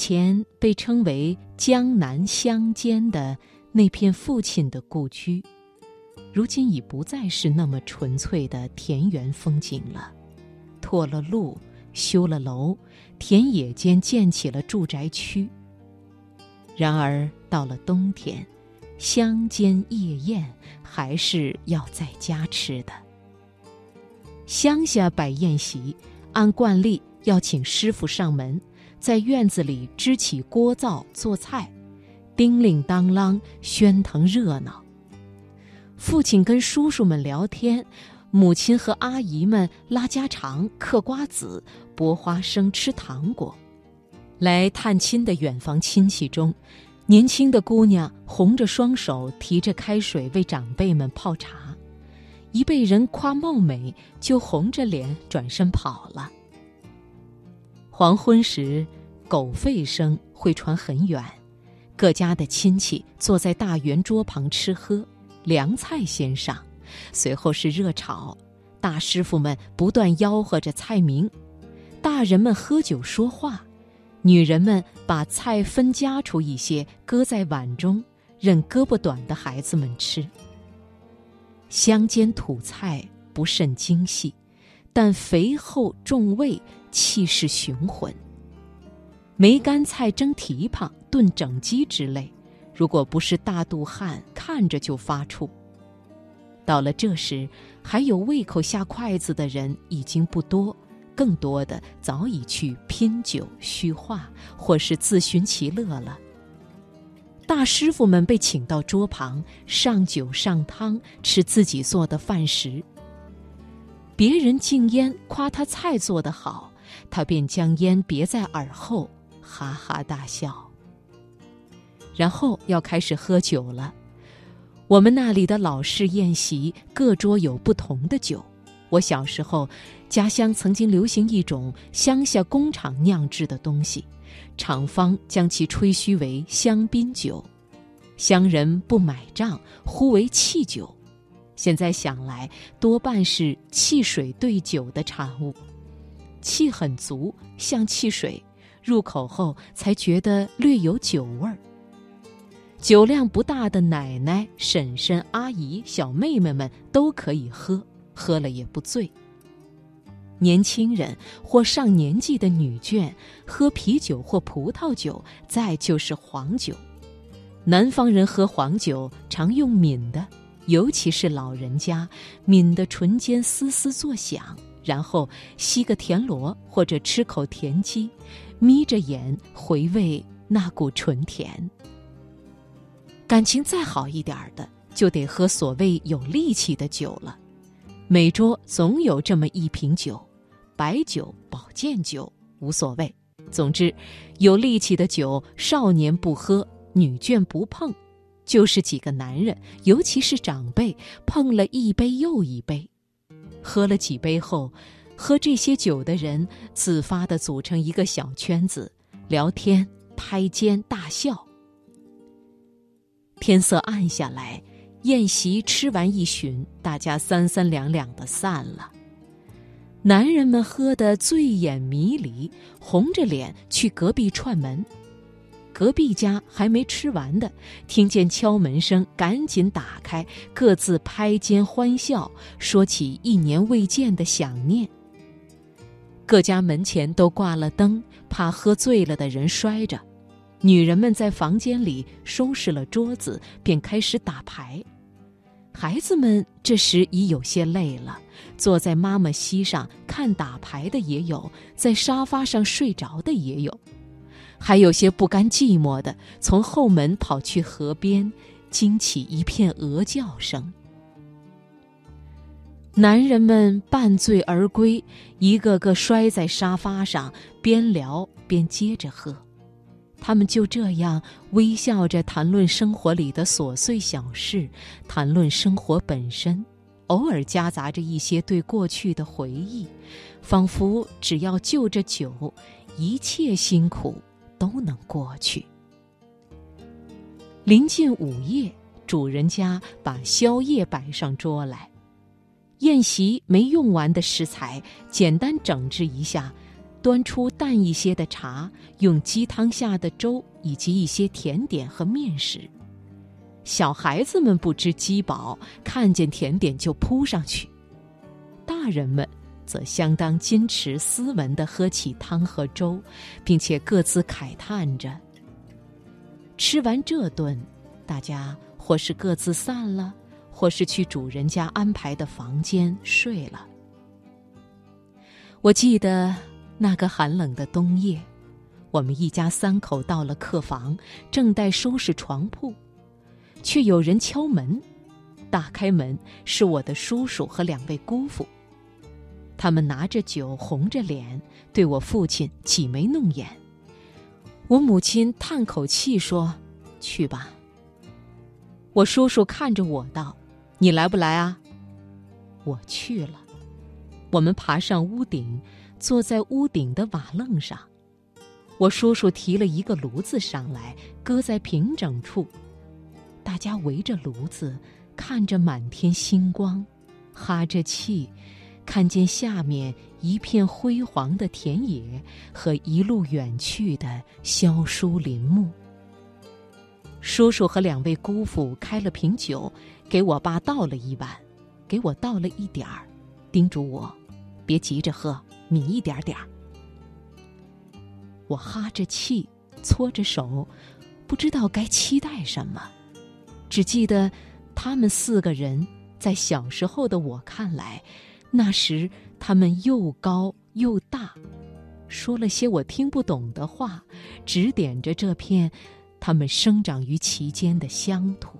前被称为江南乡间的那片父亲的故居，如今已不再是那么纯粹的田园风景了。拓了路，修了楼，田野间建起了住宅区。然而到了冬天，乡间夜宴还是要在家吃的。乡下摆宴席，按惯例要请师傅上门。在院子里支起锅灶做菜，叮铃当啷，喧腾热闹。父亲跟叔叔们聊天，母亲和阿姨们拉家常、嗑瓜子、剥花生、吃糖果。来探亲的远房亲戚中，年轻的姑娘红着双手提着开水为长辈们泡茶，一被人夸貌美，就红着脸转身跑了。黄昏时，狗吠声会传很远。各家的亲戚坐在大圆桌旁吃喝，凉菜先上，随后是热炒。大师傅们不断吆喝着菜名，大人们喝酒说话，女人们把菜分夹出一些，搁在碗中，任胳膊短的孩子们吃。乡间土菜不甚精细，但肥厚重味。气势雄浑。梅干菜蒸蹄膀、炖整鸡之类，如果不是大肚汉，看着就发怵。到了这时，还有胃口下筷子的人已经不多，更多的早已去拼酒虚话，或是自寻其乐了。大师傅们被请到桌旁，上酒上汤，吃自己做的饭食。别人敬烟夸他菜做得好。他便将烟别在耳后，哈哈大笑。然后要开始喝酒了。我们那里的老式宴席，各桌有不同的酒。我小时候，家乡曾经流行一种乡下工厂酿制的东西，厂方将其吹嘘为香槟酒，乡人不买账，呼为汽酒。现在想来，多半是汽水兑酒的产物。气很足，像汽水，入口后才觉得略有酒味儿。酒量不大的奶奶、婶婶、阿姨、小妹妹们都可以喝，喝了也不醉。年轻人或上年纪的女眷喝啤酒或葡萄酒，再就是黄酒。南方人喝黄酒常用抿的，尤其是老人家，抿的唇间丝丝作响。然后吸个田螺或者吃口田鸡，眯着眼回味那股醇甜。感情再好一点的，就得喝所谓有力气的酒了。每桌总有这么一瓶酒，白酒、保健酒无所谓。总之，有力气的酒，少年不喝，女眷不碰，就是几个男人，尤其是长辈，碰了一杯又一杯。喝了几杯后，喝这些酒的人自发地组成一个小圈子，聊天、拍肩、大笑。天色暗下来，宴席吃完一巡，大家三三两两的散了。男人们喝得醉眼迷离，红着脸去隔壁串门。隔壁家还没吃完的，听见敲门声，赶紧打开，各自拍肩欢笑，说起一年未见的想念。各家门前都挂了灯，怕喝醉了的人摔着。女人们在房间里收拾了桌子，便开始打牌。孩子们这时已有些累了，坐在妈妈膝上看打牌的也有，在沙发上睡着的也有。还有些不甘寂寞的，从后门跑去河边，惊起一片鹅叫声。男人们半醉而归，一个个摔在沙发上，边聊边接着喝。他们就这样微笑着谈论生活里的琐碎小事，谈论生活本身，偶尔夹杂着一些对过去的回忆，仿佛只要就着酒，一切辛苦。都能过去。临近午夜，主人家把宵夜摆上桌来，宴席没用完的食材，简单整治一下，端出淡一些的茶，用鸡汤下的粥，以及一些甜点和面食。小孩子们不知饥饱，看见甜点就扑上去；大人们则相当矜持斯文地喝起汤和粥，并且各自慨叹着。吃完这顿，大家或是各自散了，或是去主人家安排的房间睡了。我记得那个寒冷的冬夜，我们一家三口到了客房，正待收拾床铺。却有人敲门，打开门是我的叔叔和两位姑父。他们拿着酒，红着脸，对我父亲挤眉弄眼。我母亲叹口气说：“去吧。”我叔叔看着我道：“你来不来啊？”我去了。我们爬上屋顶，坐在屋顶的瓦楞上。我叔叔提了一个炉子上来，搁在平整处。大家围着炉子，看着满天星光，哈着气，看见下面一片辉煌的田野和一路远去的萧疏林木。叔叔和两位姑父开了瓶酒，给我爸倒了一碗，给我倒了一点儿，叮嘱我别急着喝，抿一点点儿。我哈着气，搓着手，不知道该期待什么。只记得，他们四个人在小时候的我看来，那时他们又高又大，说了些我听不懂的话，指点着这片他们生长于其间的乡土。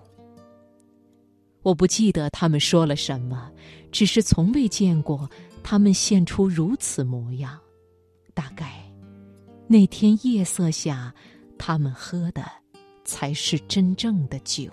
我不记得他们说了什么，只是从未见过他们现出如此模样。大概那天夜色下，他们喝的。才是真正的酒。